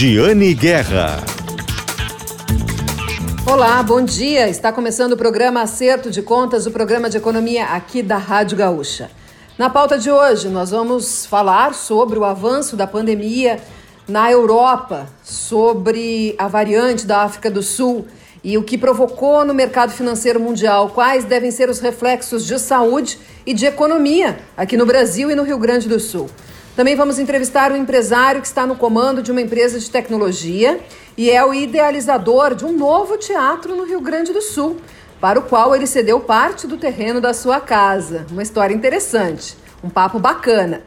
Giane Guerra. Olá, bom dia. Está começando o programa Acerto de Contas, o programa de economia aqui da Rádio Gaúcha. Na pauta de hoje, nós vamos falar sobre o avanço da pandemia na Europa, sobre a variante da África do Sul e o que provocou no mercado financeiro mundial, quais devem ser os reflexos de saúde e de economia aqui no Brasil e no Rio Grande do Sul. Também vamos entrevistar um empresário que está no comando de uma empresa de tecnologia e é o idealizador de um novo teatro no Rio Grande do Sul, para o qual ele cedeu parte do terreno da sua casa. Uma história interessante, um papo bacana.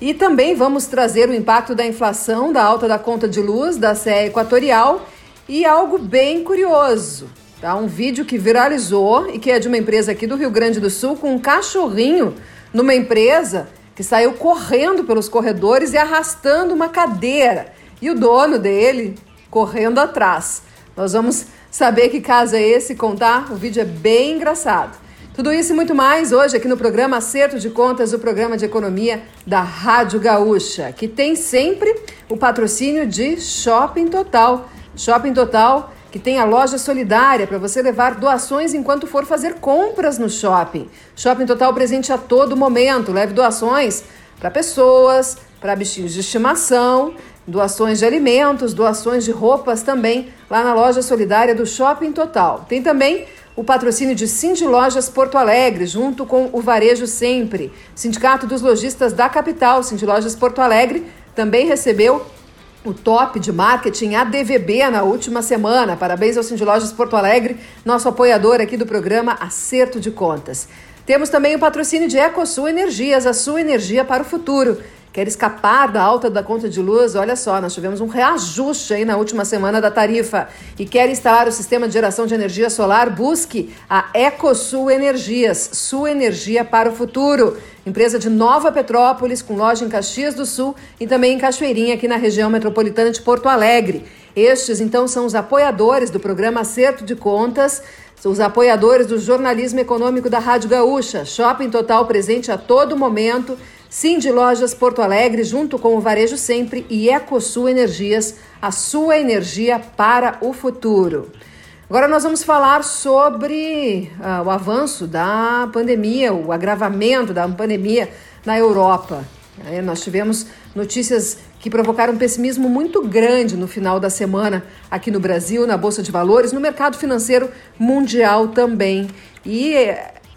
E também vamos trazer o impacto da inflação, da alta da conta de luz da CE Equatorial e algo bem curioso. Tá? Um vídeo que viralizou e que é de uma empresa aqui do Rio Grande do Sul com um cachorrinho numa empresa que saiu correndo pelos corredores e arrastando uma cadeira. E o dono dele correndo atrás. Nós vamos saber que caso é esse contar. O vídeo é bem engraçado. Tudo isso e muito mais hoje aqui no programa Acerto de Contas, o programa de economia da Rádio Gaúcha, que tem sempre o patrocínio de Shopping Total. Shopping Total que tem a loja solidária para você levar doações enquanto for fazer compras no shopping. Shopping Total presente a todo momento. Leve doações para pessoas, para bichinhos de estimação, doações de alimentos, doações de roupas também lá na loja solidária do Shopping Total. Tem também o patrocínio de Cindy Lojas Porto Alegre, junto com o Varejo Sempre. Sindicato dos Lojistas da Capital, Cindy Lojas Porto Alegre, também recebeu o top de marketing ADVB na última semana. Parabéns ao Cindy Lojas Porto Alegre, nosso apoiador aqui do programa Acerto de Contas. Temos também o patrocínio de EcoSul Energias, a sua energia para o futuro quer escapar da alta da conta de luz, olha só, nós tivemos um reajuste aí na última semana da tarifa e quer instalar o sistema de geração de energia solar, busque a EcoSul Energias, sua energia para o futuro. Empresa de Nova Petrópolis, com loja em Caxias do Sul e também em Cachoeirinha, aqui na região metropolitana de Porto Alegre. Estes, então, são os apoiadores do programa Acerto de Contas, são os apoiadores do jornalismo econômico da Rádio Gaúcha. Shopping Total presente a todo momento Sim de Lojas Porto Alegre, junto com o Varejo Sempre e Ecosul Energias, a sua energia para o futuro. Agora nós vamos falar sobre uh, o avanço da pandemia, o agravamento da pandemia na Europa. É, nós tivemos notícias que provocaram um pessimismo muito grande no final da semana aqui no Brasil, na Bolsa de Valores, no mercado financeiro mundial também. E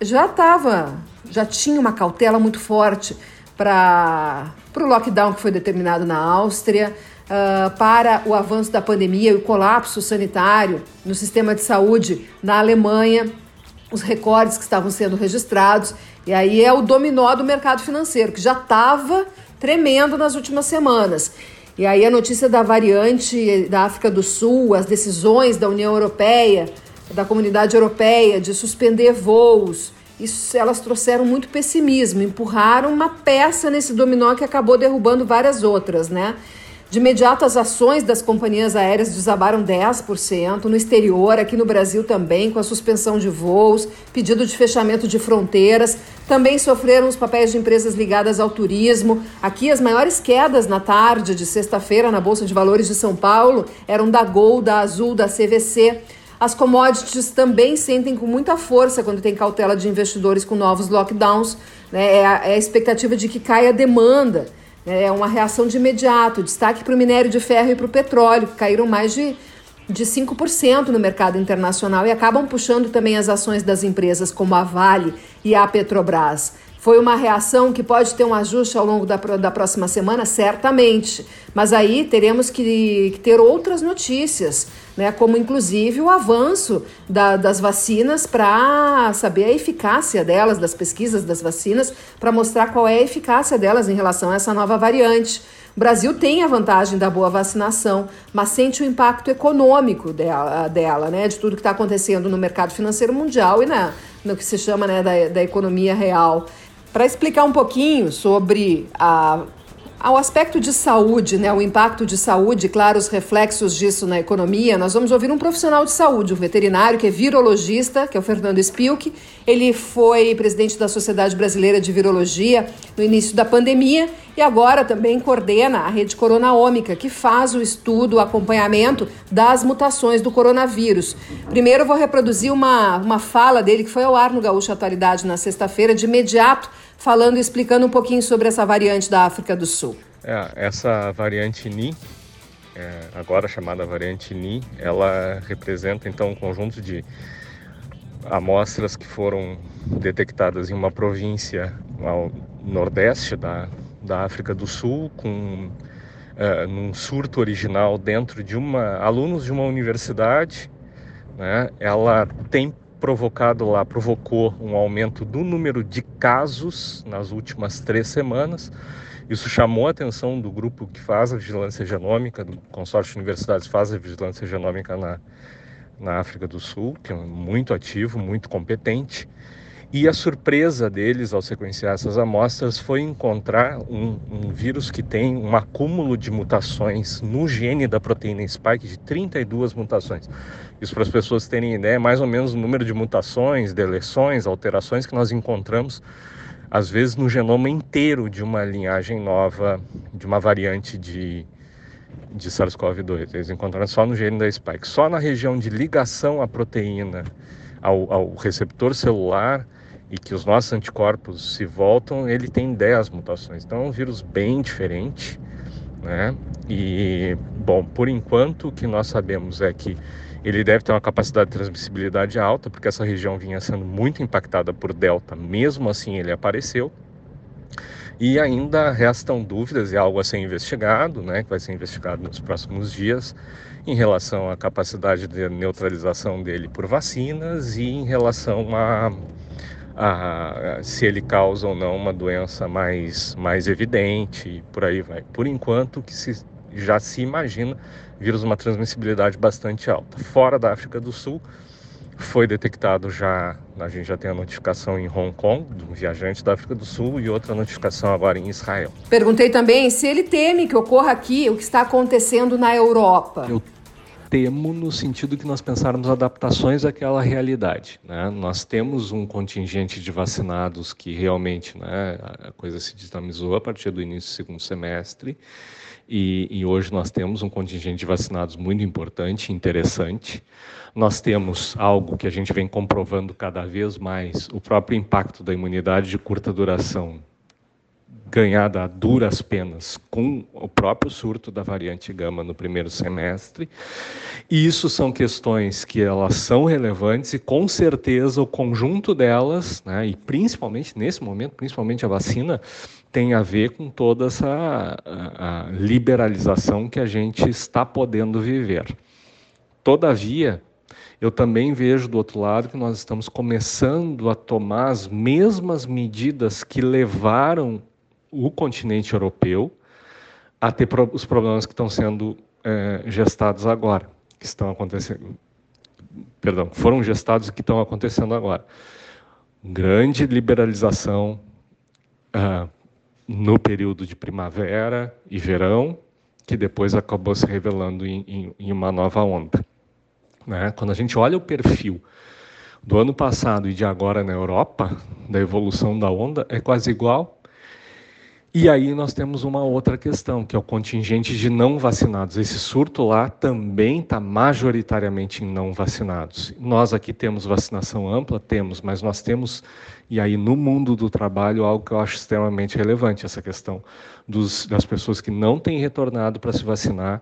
já estava, já tinha uma cautela muito forte para o lockdown que foi determinado na Áustria, uh, para o avanço da pandemia e o colapso sanitário no sistema de saúde na Alemanha, os recordes que estavam sendo registrados. E aí é o dominó do mercado financeiro, que já estava tremendo nas últimas semanas. E aí a notícia da variante da África do Sul, as decisões da União Europeia, da comunidade europeia de suspender voos, isso, elas trouxeram muito pessimismo, empurraram uma peça nesse dominó que acabou derrubando várias outras, né? De imediato, as ações das companhias aéreas desabaram 10%, no exterior, aqui no Brasil também, com a suspensão de voos, pedido de fechamento de fronteiras. Também sofreram os papéis de empresas ligadas ao turismo. Aqui, as maiores quedas na tarde de sexta-feira na Bolsa de Valores de São Paulo eram da Gol, da Azul, da CVC. As commodities também sentem com muita força quando tem cautela de investidores com novos lockdowns. Né? É, a, é a expectativa de que caia a demanda. Né? É uma reação de imediato. Destaque para o minério de ferro e para o petróleo, que caíram mais de, de 5% no mercado internacional e acabam puxando também as ações das empresas como a Vale e a Petrobras. Foi uma reação que pode ter um ajuste ao longo da, da próxima semana? Certamente. Mas aí teremos que, que ter outras notícias, né? como inclusive o avanço da, das vacinas para saber a eficácia delas, das pesquisas das vacinas, para mostrar qual é a eficácia delas em relação a essa nova variante. O Brasil tem a vantagem da boa vacinação, mas sente o impacto econômico dela, dela né? de tudo que está acontecendo no mercado financeiro mundial e na, no que se chama né, da, da economia real. Para explicar um pouquinho sobre a Ao aspecto de saúde, né, o impacto de saúde, claro, os reflexos disso na economia, nós vamos ouvir um profissional de saúde, um veterinário que é virologista, que é o Fernando Spilk. Ele foi presidente da Sociedade Brasileira de Virologia no início da pandemia e agora também coordena a rede Coronaômica, que faz o estudo, o acompanhamento das mutações do coronavírus. Primeiro vou reproduzir uma, uma fala dele que foi ao ar no Gaúcho Atualidade na sexta-feira, de imediato falando e explicando um pouquinho sobre essa variante da África do Sul. É, essa variante NI, é, agora chamada variante NI, ela representa então um conjunto de amostras que foram detectadas em uma província ao nordeste da, da África do Sul, com uh, num surto original dentro de uma alunos de uma universidade, né? Ela tem provocado lá, provocou um aumento do número de casos nas últimas três semanas. Isso chamou a atenção do grupo que faz a vigilância genômica, do consórcio de universidades faz a vigilância genômica na, na África do Sul, que é muito ativo, muito competente. E a surpresa deles ao sequenciar essas amostras foi encontrar um, um, vírus que tem um acúmulo de mutações no gene da proteína spike de 32 mutações. Isso para as pessoas terem ideia, é mais ou menos o número de mutações, deleções, alterações que nós encontramos, às vezes no genoma inteiro de uma linhagem nova, de uma variante de, de SARS-CoV-2. Eles encontraram só no gene da spike. Só na região de ligação à proteína, ao, ao receptor celular, e que os nossos anticorpos se voltam, ele tem 10 mutações. Então é um vírus bem diferente, né? E, bom, por enquanto o que nós sabemos é que ele deve ter uma capacidade de transmissibilidade alta, porque essa região vinha sendo muito impactada por Delta, mesmo assim ele apareceu. E ainda restam dúvidas e algo a ser investigado, né, que vai ser investigado nos próximos dias, em relação à capacidade de neutralização dele por vacinas e em relação a a, se ele causa ou não uma doença mais, mais evidente e por aí vai. Por enquanto, que se, já se imagina vírus uma transmissibilidade bastante alta. Fora da África do Sul, foi detectado já, a gente já tem a notificação em Hong Kong, de um viajante da África do Sul, e outra notificação agora em Israel. Perguntei também se ele teme que ocorra aqui o que está acontecendo na Europa. Eu temo no sentido que nós pensarmos adaptações àquela realidade. Né? Nós temos um contingente de vacinados que realmente né, a coisa se dinamizou a partir do início do segundo semestre e, e hoje nós temos um contingente de vacinados muito importante, interessante. Nós temos algo que a gente vem comprovando cada vez mais, o próprio impacto da imunidade de curta duração ganhada a duras penas com o próprio surto da variante gama no primeiro semestre. E isso são questões que elas são relevantes e com certeza o conjunto delas, né, e principalmente nesse momento, principalmente a vacina, tem a ver com toda essa a, a liberalização que a gente está podendo viver. Todavia, eu também vejo do outro lado que nós estamos começando a tomar as mesmas medidas que levaram o continente europeu a ter os problemas que estão sendo é, gestados agora, que estão acontecendo, perdão, foram gestados e que estão acontecendo agora. Grande liberalização uh, no período de primavera e verão, que depois acabou se revelando em, em, em uma nova onda. Né? Quando a gente olha o perfil do ano passado e de agora na Europa, da evolução da onda, é quase igual e aí nós temos uma outra questão, que é o contingente de não vacinados. Esse surto lá também está majoritariamente em não vacinados. Nós aqui temos vacinação ampla, temos, mas nós temos, e aí no mundo do trabalho, algo que eu acho extremamente relevante, essa questão dos, das pessoas que não têm retornado para se vacinar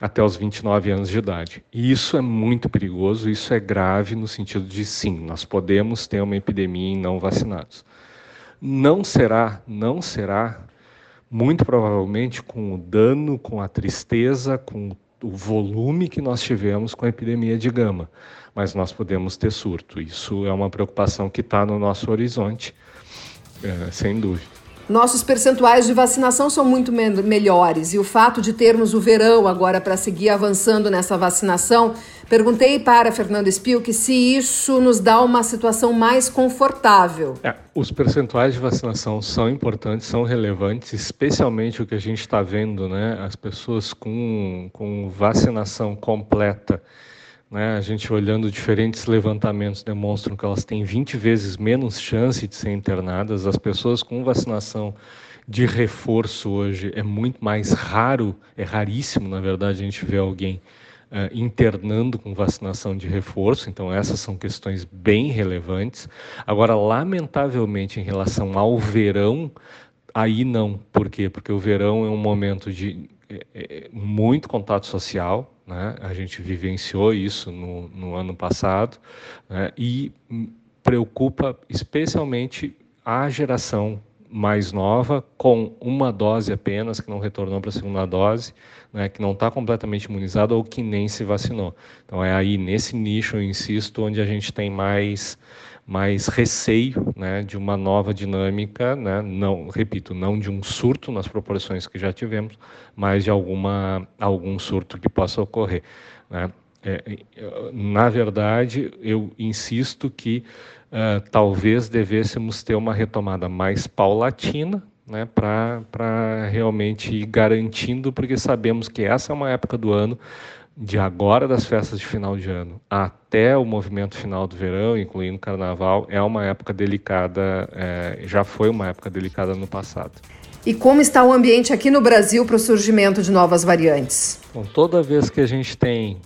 até os 29 anos de idade. E isso é muito perigoso, isso é grave no sentido de sim, nós podemos ter uma epidemia em não vacinados não será, não será, muito provavelmente com o dano, com a tristeza, com o volume que nós tivemos com a epidemia de gama, mas nós podemos ter surto. Isso é uma preocupação que está no nosso horizonte, é, sem dúvida. Nossos percentuais de vacinação são muito me melhores. E o fato de termos o verão agora para seguir avançando nessa vacinação, perguntei para Fernando Spilk se isso nos dá uma situação mais confortável. É, os percentuais de vacinação são importantes, são relevantes, especialmente o que a gente está vendo, né? As pessoas com, com vacinação completa né? A gente olhando diferentes levantamentos demonstram que elas têm 20 vezes menos chance de ser internadas. As pessoas com vacinação de reforço hoje é muito mais raro, é raríssimo, na verdade, a gente ver alguém uh, internando com vacinação de reforço. Então, essas são questões bem relevantes. Agora, lamentavelmente, em relação ao verão, aí não. Por quê? Porque o verão é um momento de é, é, muito contato social, né? a gente vivenciou isso no, no ano passado, né? e preocupa especialmente a geração mais nova, com uma dose apenas, que não retornou para a segunda dose, né, que não está completamente imunizado ou que nem se vacinou. Então é aí nesse nicho, eu insisto, onde a gente tem mais mais receio né, de uma nova dinâmica, né, não, repito, não de um surto nas proporções que já tivemos, mas de alguma, algum surto que possa ocorrer. Né. É, na verdade, eu insisto que uh, talvez devêssemos ter uma retomada mais paulatina, né, para realmente ir garantindo, porque sabemos que essa é uma época do ano de agora das festas de final de ano até o movimento final do verão, incluindo o carnaval, é uma época delicada, é, já foi uma época delicada no passado. E como está o ambiente aqui no Brasil para o surgimento de novas variantes? Bom, toda vez que a gente tem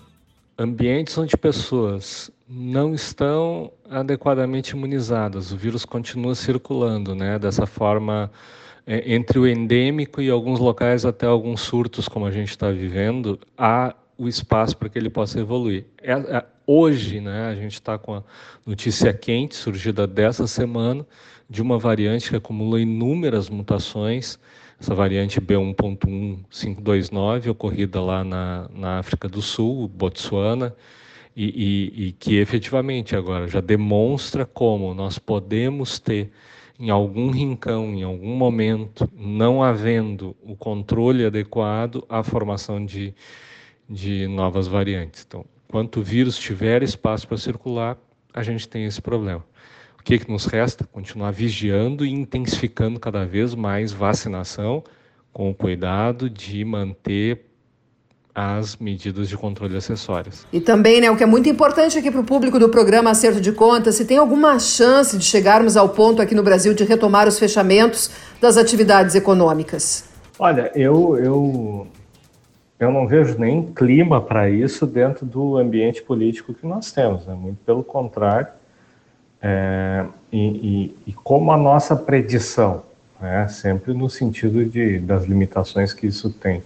ambientes onde pessoas não estão adequadamente imunizadas, o vírus continua circulando, né? Dessa forma, é, entre o endêmico e alguns locais até alguns surtos, como a gente está vivendo, há o espaço para que ele possa evoluir. É, é, hoje, né, a gente está com a notícia quente, surgida dessa semana, de uma variante que acumula inúmeras mutações, essa variante B1.1529, ocorrida lá na, na África do Sul, Botsuana, e, e, e que efetivamente agora já demonstra como nós podemos ter em algum rincão, em algum momento, não havendo o controle adequado, a formação de de novas variantes. Então, quanto o vírus tiver espaço para circular, a gente tem esse problema. O que, que nos resta? Continuar vigiando e intensificando cada vez mais vacinação, com o cuidado de manter as medidas de controle acessórias. E também, né, o que é muito importante aqui para o público do programa Acerto de Contas, se tem alguma chance de chegarmos ao ponto aqui no Brasil de retomar os fechamentos das atividades econômicas? Olha, eu, eu eu não vejo nem clima para isso dentro do ambiente político que nós temos, né? muito pelo contrário. É, e, e, e, como a nossa predição, né, sempre no sentido de, das limitações que isso tem,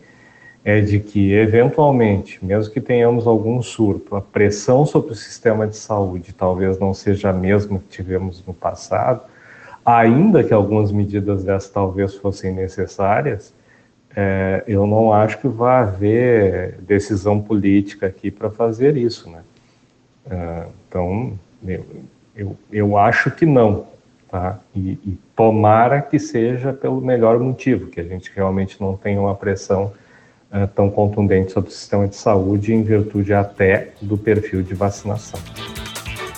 é de que, eventualmente, mesmo que tenhamos algum surto, a pressão sobre o sistema de saúde talvez não seja a mesma que tivemos no passado, ainda que algumas medidas dessas talvez fossem necessárias, é, eu não acho que vai haver decisão política aqui para fazer isso, né? É, então, eu, eu, eu, acho que não, tá? E, e, tomara que seja pelo melhor motivo, que a gente realmente não tenha uma pressão é, tão contundente sobre o sistema de saúde em virtude até do perfil de vacinação.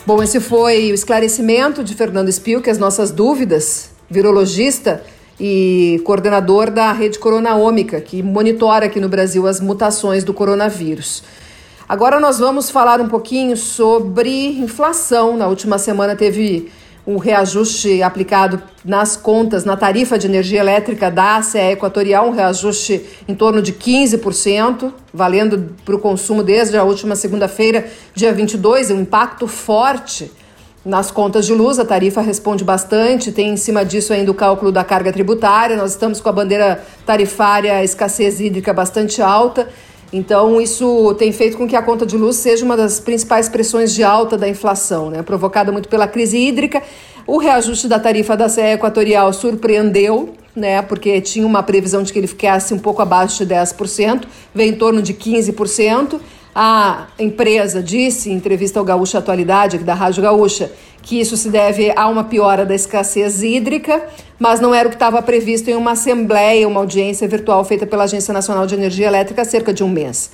Bom, esse foi o esclarecimento de Fernando Spil, que as nossas dúvidas, virologista, e coordenador da rede Coronaômica, que monitora aqui no Brasil as mutações do coronavírus. Agora nós vamos falar um pouquinho sobre inflação. Na última semana teve um reajuste aplicado nas contas, na tarifa de energia elétrica da ACE Equatorial, um reajuste em torno de 15%, valendo para o consumo desde a última segunda-feira, dia 22, um impacto forte nas contas de luz, a tarifa responde bastante, tem em cima disso ainda o cálculo da carga tributária. Nós estamos com a bandeira tarifária escassez hídrica bastante alta, então isso tem feito com que a conta de luz seja uma das principais pressões de alta da inflação, né? provocada muito pela crise hídrica. O reajuste da tarifa da CE Equatorial surpreendeu, né? Porque tinha uma previsão de que ele ficasse um pouco abaixo de 10%, veio em torno de 15%. A empresa disse em entrevista ao Gaúcha Atualidade, aqui da Rádio Gaúcha, que isso se deve a uma piora da escassez hídrica, mas não era o que estava previsto em uma assembleia, uma audiência virtual feita pela Agência Nacional de Energia Elétrica há cerca de um mês.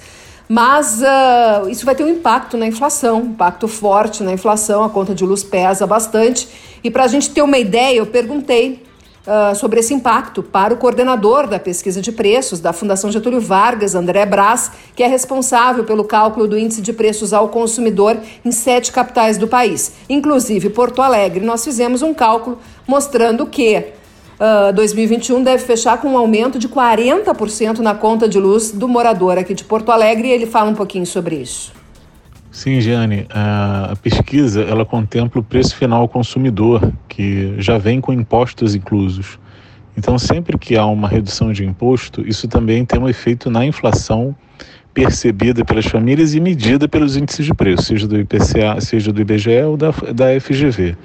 Mas uh, isso vai ter um impacto na inflação, um impacto forte na inflação, a conta de luz pesa bastante. E para a gente ter uma ideia, eu perguntei uh, sobre esse impacto para o coordenador da pesquisa de preços da Fundação Getúlio Vargas, André Brás, que é responsável pelo cálculo do índice de preços ao consumidor em sete capitais do país, inclusive Porto Alegre. Nós fizemos um cálculo mostrando que uh, ah, 2021 deve fechar com um aumento de 40% na conta de luz do morador aqui de Porto Alegre e ele fala um pouquinho sobre isso. Sim, Giane, a pesquisa ela contempla o preço final ao consumidor, que já vem com impostos inclusos. Então, sempre que há uma redução de imposto, isso também tem um efeito na inflação percebida pelas famílias e medida pelos índices de preço, seja do IPCA, seja do IBGE ou da, da FGV.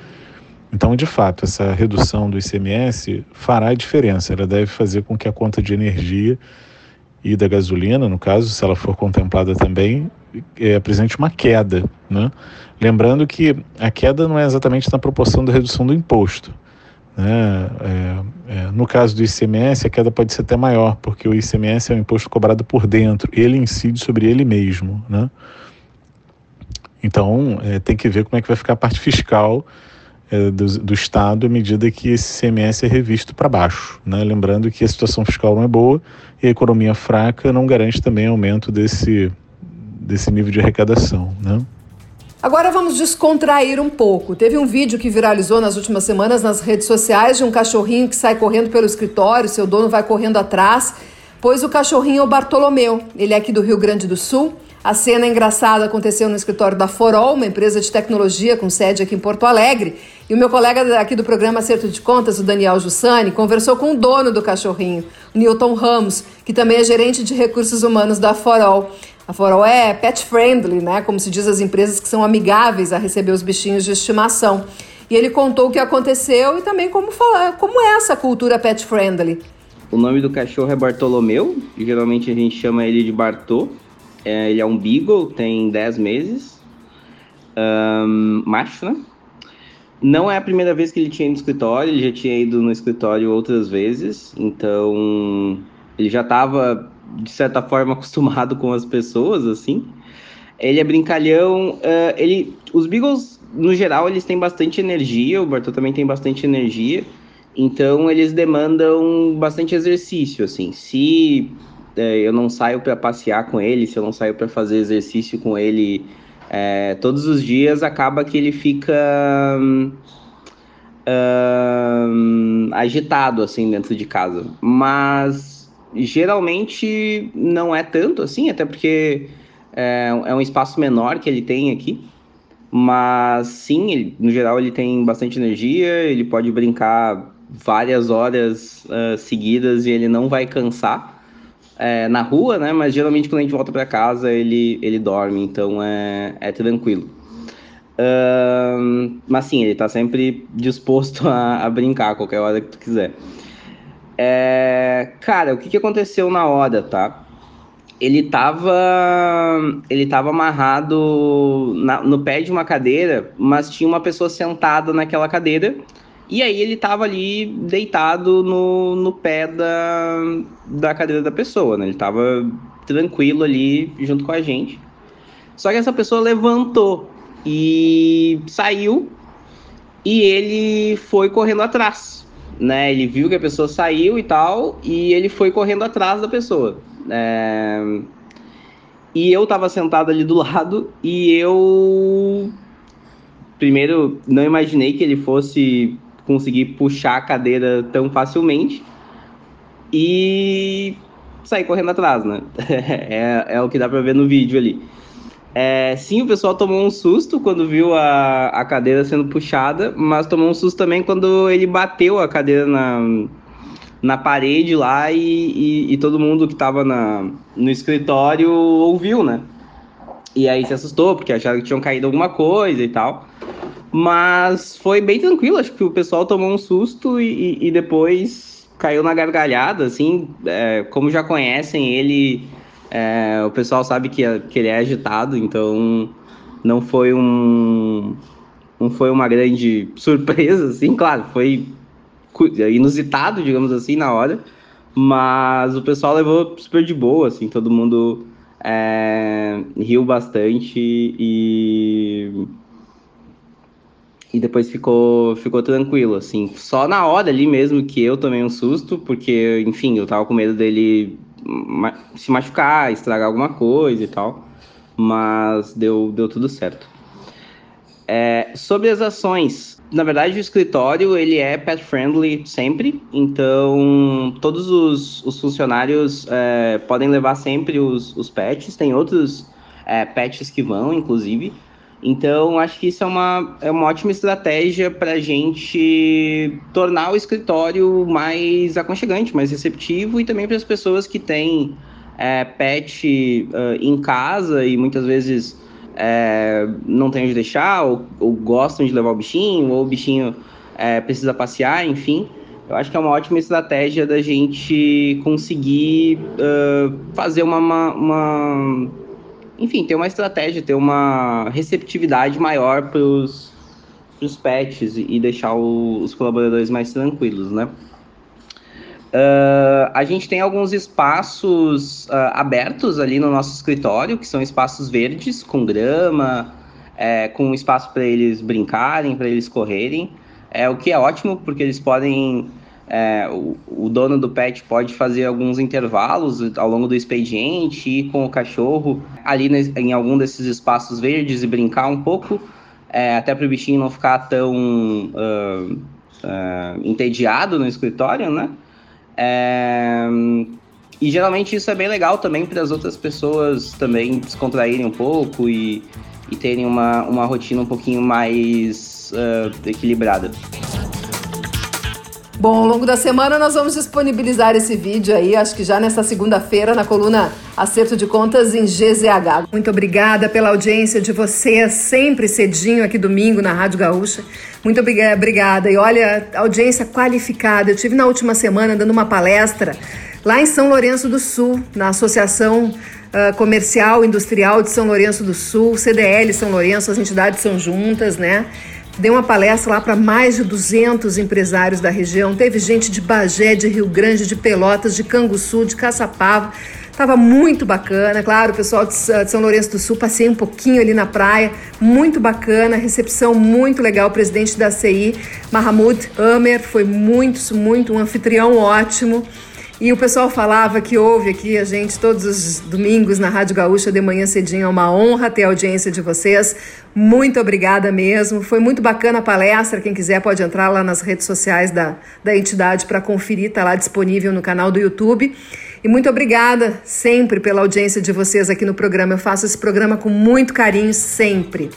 Então, de fato, essa redução do ICMS fará diferença. Ela deve fazer com que a conta de energia e da gasolina, no caso, se ela for contemplada também, é, apresente uma queda. Né? Lembrando que a queda não é exatamente na proporção da redução do imposto. Né? É, é, no caso do ICMS, a queda pode ser até maior, porque o ICMS é um imposto cobrado por dentro, ele incide sobre ele mesmo. Né? Então, é, tem que ver como é que vai ficar a parte fiscal do, do, Estado à medida que esse ICMS é revisto para baixo. Né? Lembrando que a situação fiscal não é boa e a economia fraca não garante também aumento desse, desse nível de arrecadação. Né? Agora vamos descontrair um pouco. Teve um vídeo que viralizou nas últimas semanas nas redes sociais de um cachorrinho que sai correndo pelo escritório, seu dono vai correndo atrás, pois o cachorrinho é o Bartolomeu. Ele é aqui do Rio Grande do Sul a cena engraçada aconteceu no escritório da Forol, uma empresa de tecnologia com sede aqui em Porto Alegre. E o meu colega aqui do programa Acerto de Contas, o Daniel Jussani, conversou com o dono do cachorrinho, Newton Ramos, que também é gerente de recursos humanos da Forol. A Forol é pet friendly, né? Como se diz as empresas que são amigáveis a receber os bichinhos de estimação. E ele contou o que aconteceu e também como, falar, como é essa cultura pet friendly. O nome do cachorro é Bartolomeu, geralmente a gente chama ele de Bartô. É, ele é um Beagle, tem 10 meses. Um, macho, né? Não é a primeira vez que ele tinha ido no escritório, ele já tinha ido no escritório outras vezes, então ele já estava, de certa forma, acostumado com as pessoas, assim. Ele é brincalhão, uh, ele, os Beagles, no geral, eles têm bastante energia, o Bartô também tem bastante energia, então eles demandam bastante exercício, assim. Se é, eu não saio para passear com ele, se eu não saio para fazer exercício com ele é, todos os dias, acaba que ele fica hum, hum, agitado assim dentro de casa. Mas geralmente não é tanto assim, até porque é, é um espaço menor que ele tem aqui. Mas sim, ele, no geral ele tem bastante energia, ele pode brincar várias horas uh, seguidas e ele não vai cansar é, na rua, né? Mas geralmente quando a gente volta para casa ele, ele dorme, então é, é tranquilo. Mas sim, ele tá sempre disposto a, a, brincar a qualquer hora que tu quiser. É, cara, o que, que aconteceu na hora, tá? Ele tava, ele tava amarrado na, no pé de uma cadeira, mas tinha uma pessoa sentada naquela cadeira e aí ele tava ali deitado no, no pé da, da cadeira da pessoa, né? Ele tava tranquilo ali junto com a gente. Só que essa pessoa levantou e saiu e ele foi correndo atrás, né? Ele viu que a pessoa saiu e tal e ele foi correndo atrás da pessoa. É... E eu tava sentado ali do lado e eu primeiro não imaginei que ele fosse conseguir puxar a cadeira tão facilmente e sair correndo atrás, né? é, é o que dá para ver no vídeo ali. É, sim, o pessoal tomou um susto quando viu a, a cadeira sendo puxada, mas tomou um susto também quando ele bateu a cadeira na, na parede lá e, e, e todo mundo que estava no escritório ouviu, né? E aí se assustou, porque acharam que tinham caído alguma coisa e tal. Mas foi bem tranquilo, acho que o pessoal tomou um susto e, e depois caiu na gargalhada, assim, é, como já conhecem ele É, o pessoal sabe que, que ele é agitado, então não foi um não foi uma grande surpresa, assim, claro, foi inusitado, digamos assim, na hora, mas o pessoal levou super de boa, assim, todo mundo é, riu bastante e e depois ficou ficou tranquilo, assim, só na hora ali mesmo que eu tomei um susto, porque, enfim, eu tava com medo dele se machucar, estragar alguma coisa e tal, mas deu, deu tudo certo. É, sobre as ações, na verdade o escritório ele é pet friendly sempre, então todos os, os funcionários é, podem levar sempre os, os pets, tem outros é, pets que vão, inclusive. Então, acho que isso é uma, é uma ótima estratégia para a gente tornar o escritório mais aconchegante, mais receptivo e também para as pessoas que têm é, pet uh, em casa e muitas vezes é, não tem onde deixar, ou, ou, gostam de levar o bichinho, ou o bichinho é, precisa passear, enfim. Eu acho que é uma ótima estratégia da gente conseguir uh, fazer uma, uma, uma, Enfim, ter uma estratégia, ter uma receptividade maior para os pets e deixar o, os colaboradores mais tranquilos, né? Uh, a gente tem alguns espaços uh, abertos ali no nosso escritório, que são espaços verdes, com grama, é, com espaço para eles brincarem, para eles correrem, é, o que é ótimo, porque eles podem. É, o, o, dono do pet pode fazer alguns intervalos ao longo do expediente, ir com o cachorro ali em algum desses espaços verdes e brincar um pouco, é, até para o bichinho não ficar tão uh, entediado no escritório, né? É... E geralmente isso é bem legal também para as outras pessoas também descontraírem um pouco e, e terem uma, uma rotina um pouquinho mais uh, equilibrada. Bom, ao longo da semana nós vamos disponibilizar esse vídeo aí, acho que já nesta segunda-feira, na coluna Acerto de Contas em GZH. Muito obrigada pela audiência de vocês, sempre cedinho aqui domingo na Rádio Gaúcha. Muito obrigada. E olha, audiência qualificada. Eu tive na última semana dando uma palestra lá em São Lourenço do Sul, na Associação uh, Comercial Industrial de São Lourenço do Sul, CDL São Lourenço, as entidades são juntas, né? Dei uma palestra lá para mais de 200 empresários da região. Teve gente de Bagé, de Rio Grande, de Pelotas, de Canguçu, de Caçapava. Tava muito bacana, claro, o pessoal de São Lourenço do Sul, passei um pouquinho ali na praia, muito bacana, recepção muito legal, o presidente da CI, Mahamud Amer, foi muito, muito, um anfitrião ótimo. E o pessoal falava que ouve aqui a gente todos os domingos na Rádio Gaúcha de manhã cedinho. É uma honra ter a audiência de vocês. Muito obrigada mesmo. Foi muito bacana a palestra. Quem quiser pode entrar lá nas redes sociais da, da entidade para conferir. Está lá disponível no canal do YouTube. E muito obrigada sempre pela audiência de vocês aqui no programa. Eu faço esse programa com muito carinho sempre.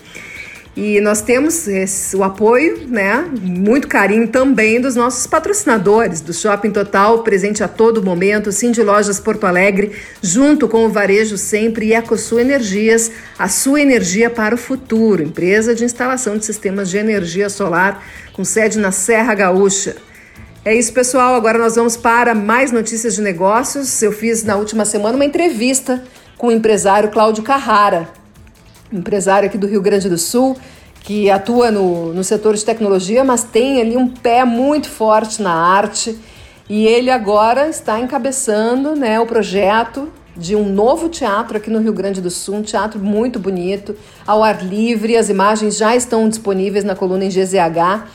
E nós temos esse, o apoio, né, muito carinho também dos nossos patrocinadores, do Shopping Total, presente a todo momento, Cindy Lojas Porto Alegre, junto com o Varejo Sempre e EcoSul Energias, a sua energia para o futuro, empresa de instalação de sistemas de energia solar com sede na Serra Gaúcha. É isso, pessoal. Agora nós vamos para mais notícias de negócios. Eu fiz na última semana uma entrevista com o empresário Cláudio Carrara, empresário aqui do Rio Grande do Sul, que atua no, no setor de tecnologia, mas tem ali um pé muito forte na arte. E ele agora está encabeçando né, o projeto de um novo teatro aqui no Rio Grande do Sul, um teatro muito bonito, ao ar livre. As imagens já estão disponíveis na coluna em GZH.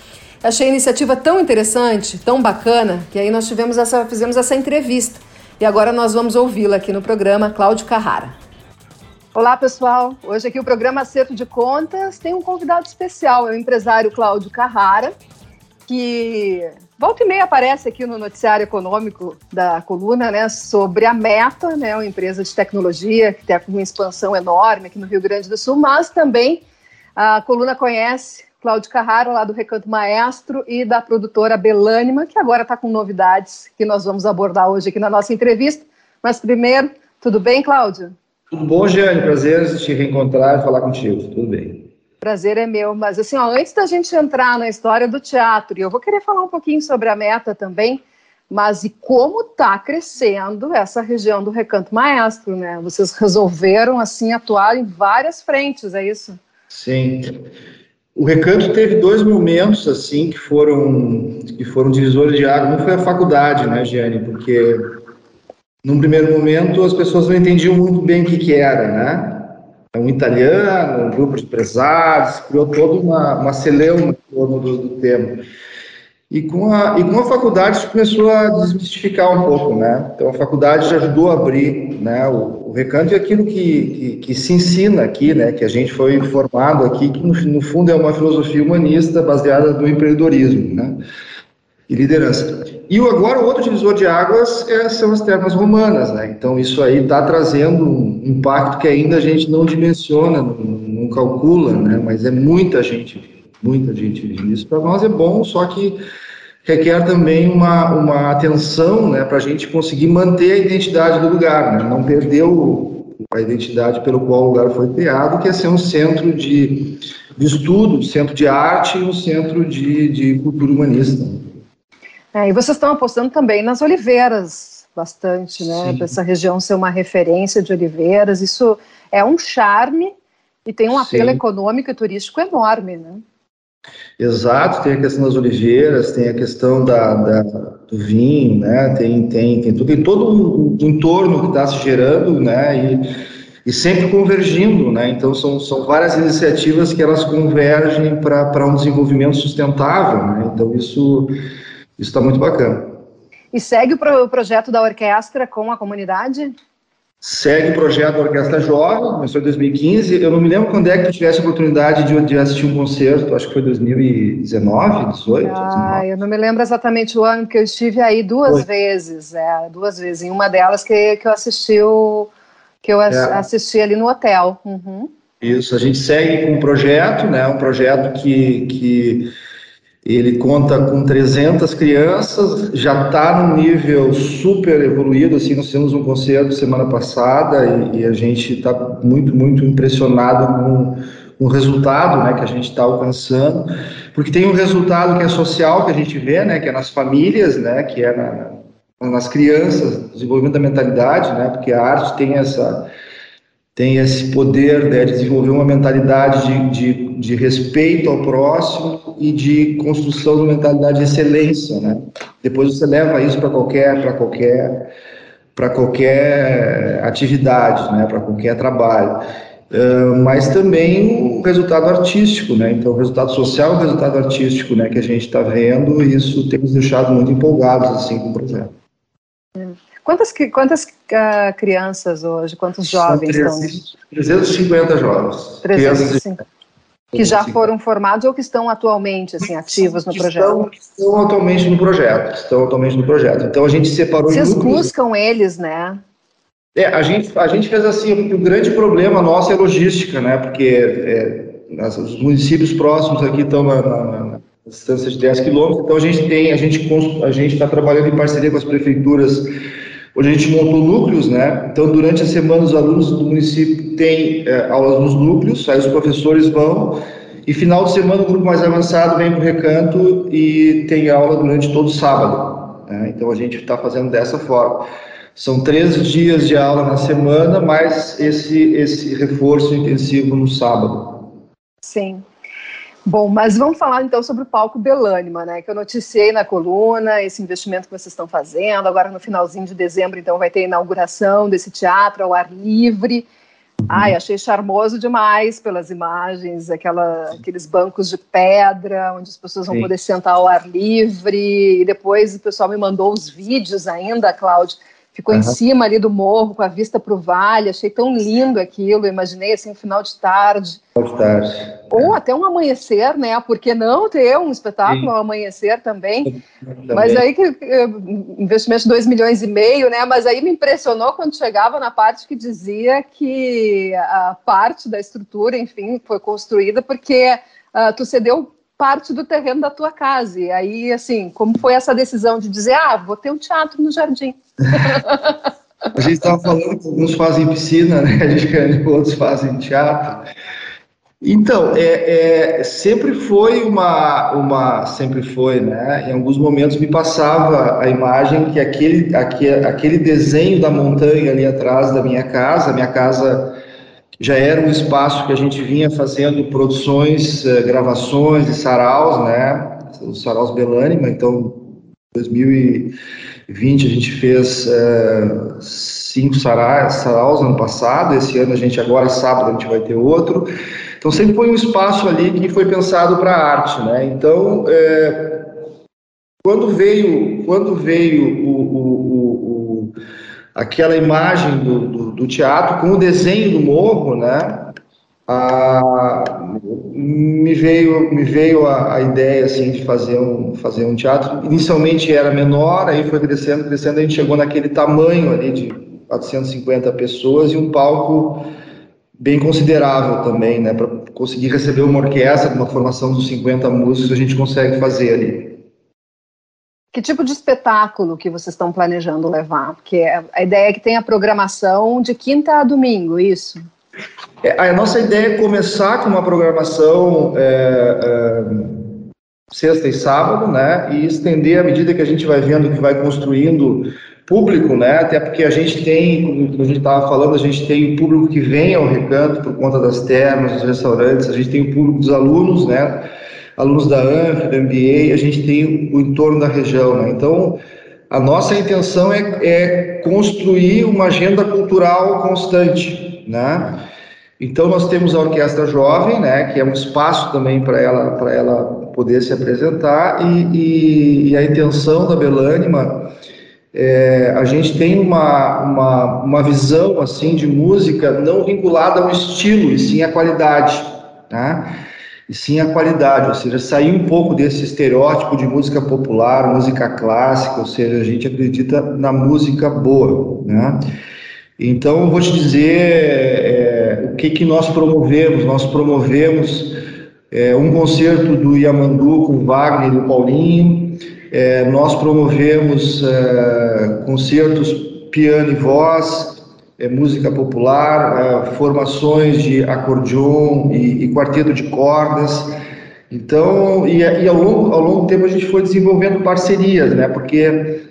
Achei a iniciativa tão interessante, tão bacana, que aí nós tivemos essa, fizemos essa entrevista. E agora nós vamos ouvi-la aqui no programa Cláudio Carrara. Olá, pessoal. Hoje aqui o programa Acerto de Contas tem um convidado especial, é o empresário Cláudio Carrara, que volta e meia aparece aqui no noticiário econômico da coluna, né, sobre a Meta, né, uma empresa de tecnologia que tem uma expansão enorme aqui no Rio Grande do Sul, mas também a coluna conhece Cláudio Carrara, lá do Recanto Maestro, e da produtora Belânima, que agora está com novidades que nós vamos abordar hoje aqui na nossa entrevista. Mas primeiro, tudo bem, Cláudio? Tudo bom, Jeane? Prazer te reencontrar e falar contigo. Tudo bem. Prazer é meu. Mas assim, ó, antes da gente entrar na história do teatro, e eu vou querer falar um pouquinho sobre a meta também, mas e como está crescendo essa região do Recanto Maestro, né? Vocês resolveram assim atuar em várias frentes, é isso? Sim. O Recanto teve dois momentos assim que foram que foram divisores de água. Um foi a faculdade, né, Giane? Porque num primeiro momento as pessoas não entendiam muito bem o que, que era, né? Um italiano, um grupo de empresários, criou toda uma, uma celeuma em torno do, do tema. E com, a, e com a faculdade isso começou a desmistificar um pouco, né? Então a faculdade já ajudou a abrir, né? O, o recanto é aquilo que, que, que, se ensina aqui, né? Que a gente foi formado aqui, que no, no fundo é uma filosofia humanista baseada no empreendedorismo, né? E liderança. E agora o outro divisor de águas é, são as termas romanas, né? Então isso aí está trazendo um impacto que ainda a gente não dimensiona, não, não calcula, né? Mas é muita gente muita gente vive isso. Para nós é bom, só que requer também uma, uma atenção né, para a gente conseguir manter a identidade do lugar, né, não perder o, a identidade pelo qual o lugar foi criado, que é ser um centro de, de estudo, um centro de arte e um centro de, de cultura humanista. É, e vocês estão apostando também nas oliveiras, bastante, né? Para essa região ser uma referência de oliveiras. Isso é um charme e tem um apelo Sim. econômico e turístico enorme, né? Exato, tem a questão das oliveiras, tem a questão da, da do vinho, né? Tem, tem, tem, tudo, tem todo um entorno que está se gerando, né? E, e sempre convergindo, né? Então são, são várias iniciativas que elas convergem para um desenvolvimento sustentável, né? Então isso está muito bacana. E segue o, pro, o projeto da orquestra com a comunidade? Segue o projeto da Orquestra Jovem, começou em 2015. Eu não me lembro quando é que tu tivesse a oportunidade de, de assistir um concerto, acho que foi 2019, 2018. Ah, eu não me lembro exatamente o ano, porque eu estive aí duas foi. vezes, é, duas vezes. Em uma delas que, que eu assisti o, que eu é. assisti ali no hotel. Uhum. Isso, a gente segue com um projeto, né, um projeto que, que ele conta com 300 crianças, já está num nível super evoluído. Assim, nós temos um concerto semana passada e, e a gente está muito, muito impressionado com, com, o resultado né, que a gente está alcançando, porque tem um resultado que é social, que a gente vê, né, que é nas famílias, né, que é na, nas crianças, desenvolvimento da mentalidade, né, porque a arte tem essa tem esse poder né, de desenvolver uma mentalidade de, de, de, respeito ao próximo e de construção de uma mentalidade de excelência, né? Depois você leva isso para qualquer, para qualquer, para qualquer atividade, né? Para qualquer trabalho. Uh, mas também o resultado artístico, né? Então, o resultado social, o resultado artístico, né? Que a gente está vendo, isso tem nos deixado muito empolgados assim com o projeto. Quantas, quantas uh, crianças hoje, quantos jovens São 350 jovens. 350. Que já foram formados ou que estão atualmente assim, ativos no projeto? Estão, estão atualmente no projeto. Estão atualmente no projeto. Então a gente separou. Vocês buscam eles, né? É, a gente, a gente fez assim, o grande problema nosso é logística, né? Porque é, os municípios próximos aqui estão na, na, na distância de 10 quilômetros, então a gente tem, a gente a gente está trabalhando em parceria com as prefeituras Hoje a gente montou núcleos, né? Então, durante a semana, os alunos do município têm é, aulas nos núcleos, aí os professores vão, e final de semana, o grupo mais avançado vem para o recanto e tem aula durante todo sábado. Né? Então, a gente está fazendo dessa forma. São três dias de aula na semana, mais esse, esse reforço intensivo no sábado. Sim. Bom, mas vamos falar então sobre o palco Belânima, né? Que eu noticiei na coluna, esse investimento que vocês estão fazendo. Agora no finalzinho de dezembro, então, vai ter a inauguração desse teatro ao ar livre. Ai, achei charmoso demais pelas imagens, aquela, aqueles bancos de pedra, onde as pessoas vão Sim. poder sentar ao ar livre. E depois o pessoal me mandou os vídeos ainda, Cláudio, ficou uhum. em cima ali do morro, com a vista para o vale, achei tão lindo aquilo, imaginei assim, um final de tarde. Final de tarde. Ou até um amanhecer, né? Por que não ter um espetáculo ao amanhecer também? também? Mas aí que investimento de 2 milhões e meio, né? Mas aí me impressionou quando chegava na parte que dizia que a parte da estrutura, enfim, foi construída porque uh, tu cedeu parte do terreno da tua casa. E aí, assim, como foi essa decisão de dizer, ah, vou ter um teatro no jardim? A gente estava falando que alguns fazem piscina, né? Gente, outros fazem teatro. Então, é, é, sempre foi uma, uma, sempre foi, né? Em alguns momentos me passava a imagem que aquele, aquele, aquele desenho da montanha ali atrás da minha casa, minha casa já era um espaço que a gente vinha fazendo produções, eh, gravações e saraus, né? Os saraus Belânima, então 2020 a gente fez uh, cinco saraus, saraus ano passado, esse ano a gente agora sábado a gente vai ter outro. Então sempre foi um espaço ali que foi pensado para arte, né? Então é, quando veio quando veio o, o, o, aquela imagem do, do, do, teatro com o desenho do morro, né? A, me veio me veio a, a, ideia assim de fazer um fazer um teatro. Inicialmente era menor, aí foi crescendo, crescendo, a gente chegou naquele tamanho ali de 450 pessoas e um palco bem considerável também, né? Para conseguir receber uma orquestra, uma formação dos 50 músicos, a gente consegue fazer ali. Que tipo de espetáculo que vocês estão planejando levar? Porque a ideia é que tenha programação de quinta a domingo, isso? É, a nossa ideia é começar com uma programação é, é, sexta e sábado, né? E estender à medida que a gente vai vendo que vai construindo público, né? Até porque a gente tem, como a gente estava falando, a gente tem o público que vem ao recanto por conta das termas, dos restaurantes, a gente tem o público dos alunos, né? Alunos da ANF, da MBA, a gente tem o entorno da região, né? Então, a nossa intenção é, é construir uma agenda cultural constante, né? Então, nós temos a Orquestra Jovem, né? Que é um espaço também para ela, para ela poder se apresentar e, e, e a intenção da Belânima é, a gente tem uma, uma, uma visão assim de música não vinculada ao estilo, e sim à qualidade, né? e sim à qualidade, ou seja, sair um pouco desse estereótipo de música popular, música clássica, ou seja, a gente acredita na música boa, né? Então, eu vou te dizer é, o que, que nós promovemos. Nós promovemos é, um concerto do Yamandu com Wagner e o Paulinho, é, nós promovemos é, concertos piano e voz, é, música popular, é, formações de acordeon e, e, quarteto de cordas. Então, e, e, ao, longo, ao longo do tempo a gente foi desenvolvendo parcerias, né? Porque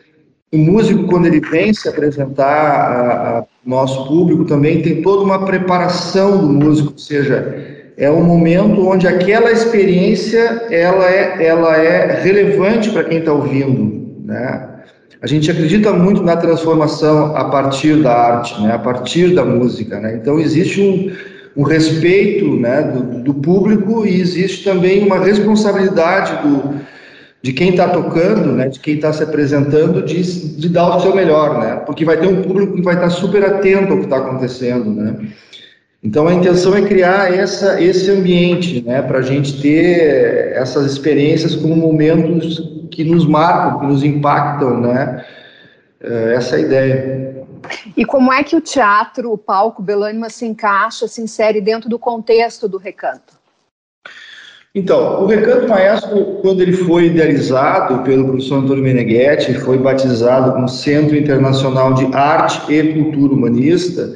o músico, quando ele vem se apresentar ao nosso público, também tem toda uma preparação do músico, ou seja, é um momento onde aquela experiência ela é, ela é relevante para quem está ouvindo, né? A gente acredita muito na transformação a partir da arte, né? A partir da música, né? Então existe um, um respeito, né, do, do, público e existe também uma responsabilidade do, de quem está tocando, né, de quem está se apresentando, de, de dar o seu melhor, né? Porque vai ter um público que vai estar tá super atento ao que está acontecendo, né? Então a intenção é criar essa, esse ambiente, né, para a gente ter essas experiências como momentos que nos marcam, que nos impactam, né? É, essa é a ideia. E como é que o teatro, o palco Belânima se encaixa, se insere dentro do contexto do recanto? Então, o Recanto Maestro, quando ele foi idealizado pelo professor Antônio Meneghetti, foi batizado como Centro Internacional de Arte e Cultura Humanista,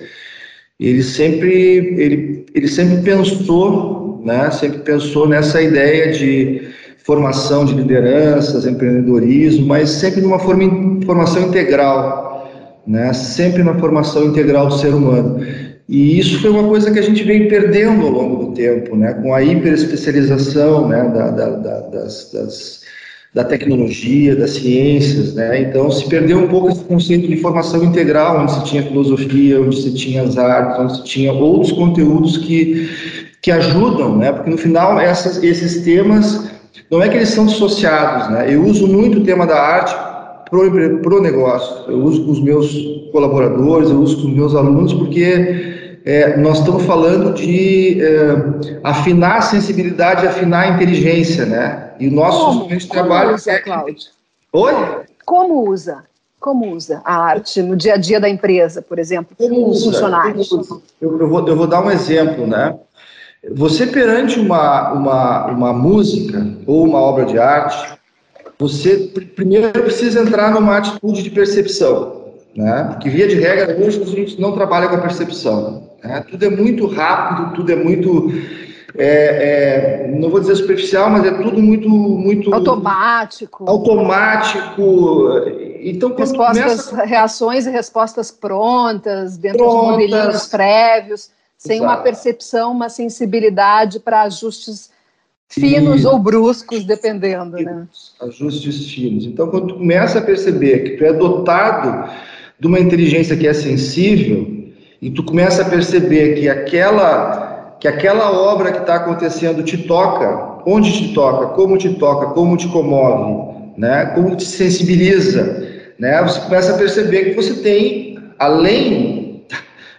ele sempre, ele, ele sempre pensou, né, sempre pensou nessa ideia de formação de lideranças, empreendedorismo, mas sempre numa forma, formação integral, né, sempre na formação integral do ser humano. E isso foi uma coisa que a gente vem perdendo ao longo do tempo, né, com a hiperespecialização né, da, da, da, das, das da tecnologia, das ciências, né? Então se perdeu um pouco esse conceito de formação integral, onde se tinha filosofia, onde se tinha as artes, onde se tinha outros conteúdos que que ajudam, né? Porque no final essas, esses temas não é que eles são dissociados, né? Eu uso muito o tema da arte pro, pro negócio. Eu uso com os meus colaboradores, eu uso com os meus alunos porque é, nós estamos falando de é, afinar a sensibilidade, afinar a inteligência, né? E o nosso como, trabalho usa, é... Cláudio? Oi? Como usa? Como usa a arte no dia a dia da empresa, por exemplo, com os funcionários? Eu, eu, vou, eu vou dar um exemplo, né? Você perante uma, uma, uma música ou uma obra de arte, você primeiro precisa entrar numa atitude de percepção, né? Porque via de regra hoje a gente não trabalha com a percepção. Né? Tudo é muito rápido, tudo é muito é, é, não vou dizer superficial, mas é tudo muito, muito automático. Automático. Então, respostas, começa... reações e respostas prontas dentro prontas. de modelinhos prévios, sem Exato. uma percepção, uma sensibilidade para ajustes finos e... ou bruscos, dependendo, né? Ajustes finos. Então, quando tu começa a perceber que tu é dotado de uma inteligência que é sensível e tu começa a perceber que aquela que aquela obra que está acontecendo te toca, onde te toca, como te toca, como te comove, né? Como te sensibiliza, né? Você começa a perceber que você tem além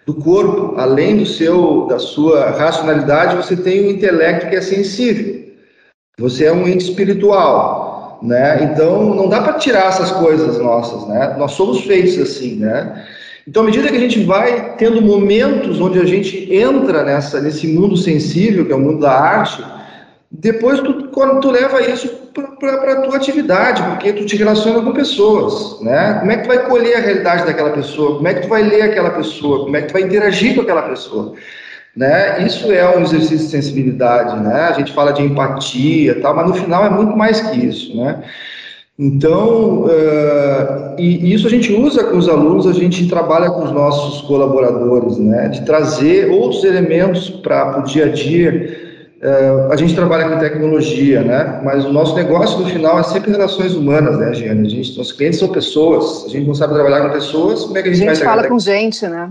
do corpo, além do seu da sua racionalidade, você tem um intelecto que é sensível. Você é um ente espiritual, né? Então não dá para tirar essas coisas nossas, né? Nós somos feitos assim, né? Então, à medida que a gente vai tendo momentos onde a gente entra nessa, nesse mundo sensível, que é o mundo da arte, depois tu, quando tu leva isso para a tua atividade, porque tu te relaciona com pessoas, né? Como é que tu vai colher a realidade daquela pessoa? Como é que tu vai ler aquela pessoa? Como é que tu vai interagir com aquela pessoa? Né? Isso é um exercício de sensibilidade, né? A gente fala de empatia, tal, mas no final é muito mais que isso, né? Então, uh, e isso a gente usa com os alunos, a gente trabalha com os nossos colaboradores, né, de trazer outros elementos para o dia a dia. Uh, a gente trabalha com tecnologia, né, mas o nosso negócio no final é sempre relações humanas, né, Giane? A gente, nossos clientes são pessoas, a gente não sabe trabalhar com pessoas, como é que a gente, a gente fala com gente, né?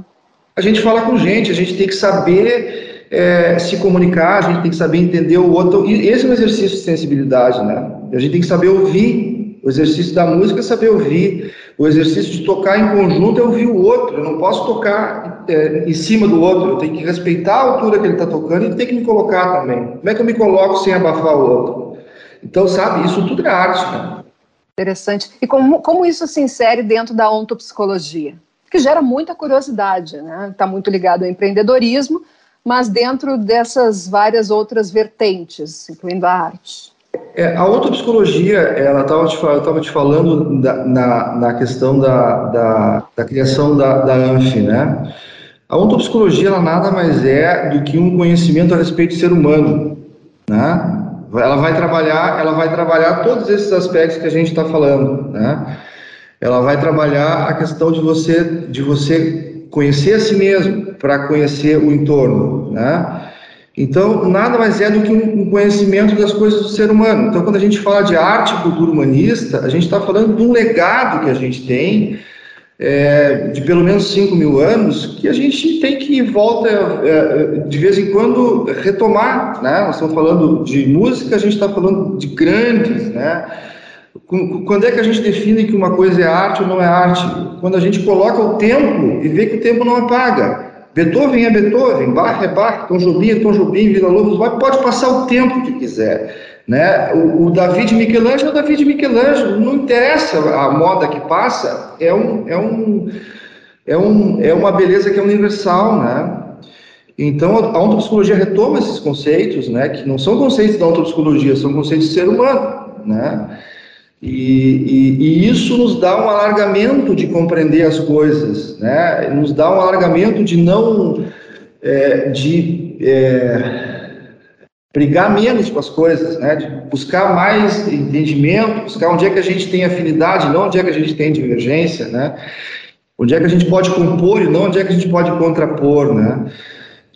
A gente fala com gente, a gente tem que saber é, se comunicar, a gente tem que saber entender o outro. E esse é um exercício de sensibilidade, né? A gente tem que saber ouvir o exercício da música é saber ouvir. O exercício de tocar em conjunto é ouvir o outro. Eu não posso tocar é, em cima do outro. Eu tenho que respeitar a altura que ele está tocando e tem que me colocar também. Como é que eu me coloco sem abafar o outro? Então, sabe, isso tudo é arte. Né? Interessante. E como, como isso se insere dentro da ontopsicologia? Que gera muita curiosidade, né? Está muito ligado ao empreendedorismo, mas dentro dessas várias outras vertentes, incluindo a arte. É, a ontopsicologia, ela estava te, tava te falando da, na, na questão da, da, da criação da, da ANF, né? A ontopsicologia, ela nada mais é do que um conhecimento a respeito do ser humano, né? Ela vai trabalhar, ela vai trabalhar todos esses aspectos que a gente está falando, né? Ela vai trabalhar a questão de você, de você conhecer a si mesmo para conhecer o entorno, né? Então, nada mais é do que um conhecimento das coisas do ser humano. Então, quando a gente fala de arte cultura humanista, a gente está falando de um legado que a gente tem, é, de pelo menos 5 mil anos, que a gente tem que, volta, é, de vez em quando, retomar. Né? Nós estamos falando de música, a gente está falando de grandes. Né? Quando é que a gente define que uma coisa é arte ou não é arte? Quando a gente coloca o tempo e vê que o tempo não apaga. Beethoven é Beethoven, Bach é Bach, Tom Jobim é Tom Jobim, Vila Lobos pode passar o tempo que quiser. Né? O, o David Michelangelo é o David Michelangelo, não interessa a moda que passa, é, um, é, um, é, um, é uma beleza que é universal. Né? Então, a ontopsicologia retoma esses conceitos, né, que não são conceitos da ontopsicologia, são conceitos do ser humano. Né? E, e, e, isso nos dá um alargamento de compreender as coisas, né? nos dá um alargamento de não é, de é, brigar menos com as coisas, né? de buscar mais entendimento, buscar onde é que a gente tem afinidade, não onde é que a gente tem divergência, né? onde é que a gente pode compor e não onde é que a gente pode contrapor. Né?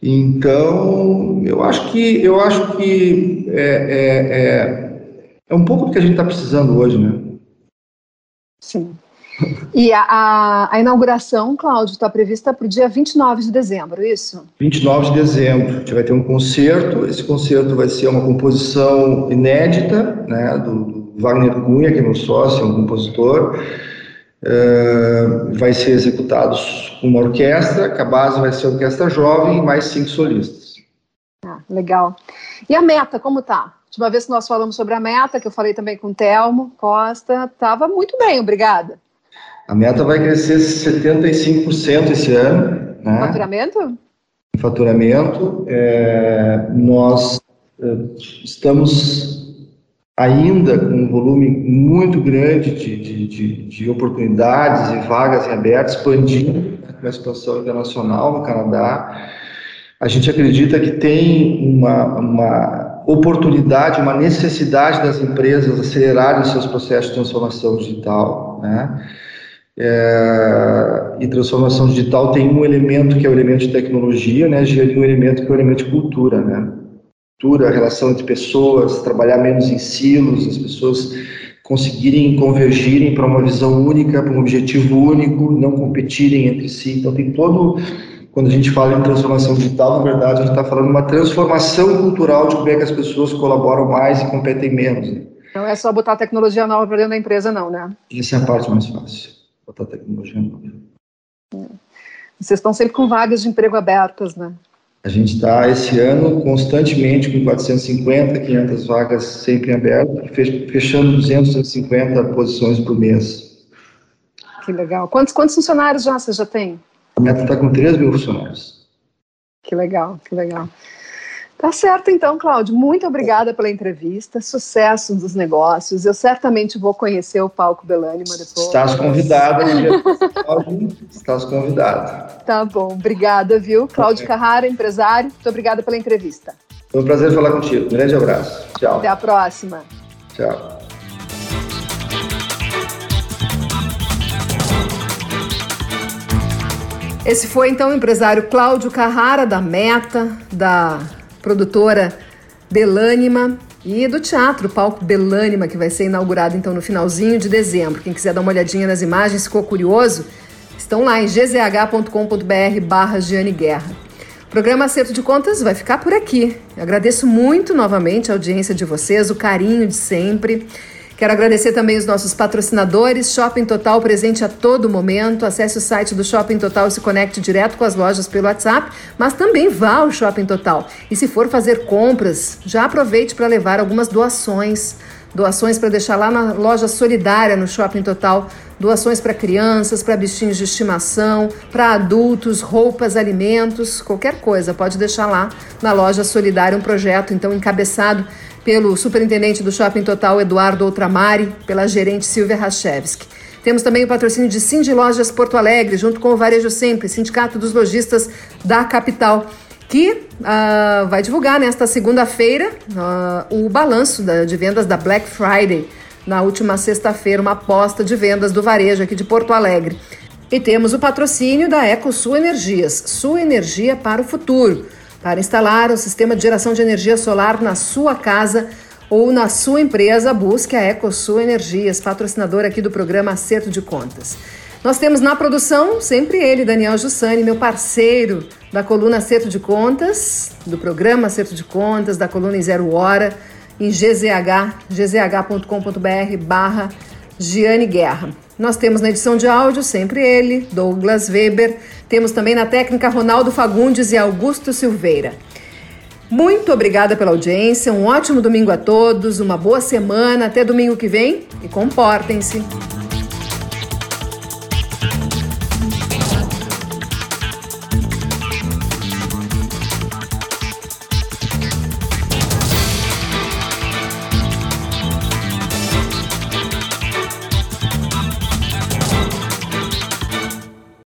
Então, eu acho que, eu acho que é, é, é é um pouco do que a gente está precisando hoje, né? Sim. E a, a, a inauguração, Cláudio, está prevista para o dia 29 de dezembro, é isso? 29 de dezembro. A gente vai ter um concerto. Esse concerto vai ser uma composição inédita, né, do, Wagner Cunha, que é meu sócio, é um compositor. Uh, vai ser executado com uma orquestra, que a base vai ser orquestra jovem e mais cinco solistas. Ah, legal. E a meta, como tá? última vez que nós falamos sobre a meta, que eu falei também com o Telmo Costa, estava muito bem, obrigada. A meta vai crescer 75% esse ano. Né? Faturamento? Faturamento. É, nós é, estamos ainda com um volume muito grande de, de, de, de oportunidades e vagas em aberto, expandindo a expansão internacional no Canadá. a gente acredita que tem uma, uma oportunidade, uma necessidade das empresas acelerarem seus processos de transformação digital, né? É, e transformação digital tem um elemento que é o elemento de tecnologia, né? E um elemento que é o elemento de cultura, né? Cultura, a relação entre pessoas, trabalhar menos em silos, as pessoas conseguirem convergirem para uma visão única, para um objetivo único, não competirem entre si. Então tem todo quando a gente fala em transformação digital, na verdade, a gente está falando de uma transformação cultural de como é que as pessoas colaboram mais e competem menos. Né? Não é só botar tecnologia nova para dentro da empresa, não, né? Essa é a parte mais fácil, botar tecnologia nova. É. Vocês estão sempre com vagas de emprego abertas, né? A gente está, esse ano, constantemente com 450, 500 vagas sempre abertas, fechando 250 posições por mês. Que legal. Quantos, quantos funcionários já você já tem? A meta está com 3 mil funcionários. Que legal, que legal. Tá certo, então, Cláudio. Muito obrigada pela entrevista. Sucesso dos negócios. Eu certamente vou conhecer o palco Belânima depois. Estás convidada, Estás convidada. Tá bom, obrigada, viu? Cláudio Carrara, empresário. Muito obrigada pela entrevista. Foi um prazer falar contigo. Um grande abraço. Tchau. Até a próxima. Tchau. Esse foi então o empresário Cláudio Carrara, da Meta, da produtora Belânima e do teatro Palco Belânima, que vai ser inaugurado então no finalzinho de dezembro. Quem quiser dar uma olhadinha nas imagens, ficou curioso, estão lá em gzh.com.br barra Giane Guerra. O programa Acerto de Contas vai ficar por aqui. Eu agradeço muito novamente a audiência de vocês, o carinho de sempre. Quero agradecer também os nossos patrocinadores, Shopping Total presente a todo momento. Acesse o site do Shopping Total e se conecte direto com as lojas pelo WhatsApp, mas também vá ao Shopping Total. E se for fazer compras, já aproveite para levar algumas doações. Doações para deixar lá na loja solidária no Shopping Total. Doações para crianças, para bichinhos de estimação, para adultos, roupas, alimentos, qualquer coisa. Pode deixar lá na loja solidária um projeto então encabeçado pelo superintendente do Shopping Total, Eduardo Outramari, pela gerente Silvia Rachevski. Temos também o patrocínio de Cindy Lojas Porto Alegre, junto com o Varejo Sempre, Sindicato dos Lojistas da capital, que uh, vai divulgar nesta segunda-feira uh, o balanço da, de vendas da Black Friday, na última sexta-feira, uma aposta de vendas do varejo aqui de Porto Alegre. E temos o patrocínio da EcoSul Energias, sua energia para o futuro. Para instalar o sistema de geração de energia solar na sua casa ou na sua empresa, busque a EcoSul Energias, patrocinador aqui do programa Acerto de Contas. Nós temos na produção sempre ele, Daniel Jussani, meu parceiro da coluna Acerto de Contas, do programa Acerto de Contas, da coluna em Zero Hora, em GZH, gzh.com.br barra Giane Guerra. Nós temos na edição de áudio sempre ele, Douglas Weber. Temos também na técnica Ronaldo Fagundes e Augusto Silveira. Muito obrigada pela audiência, um ótimo domingo a todos, uma boa semana, até domingo que vem e comportem-se.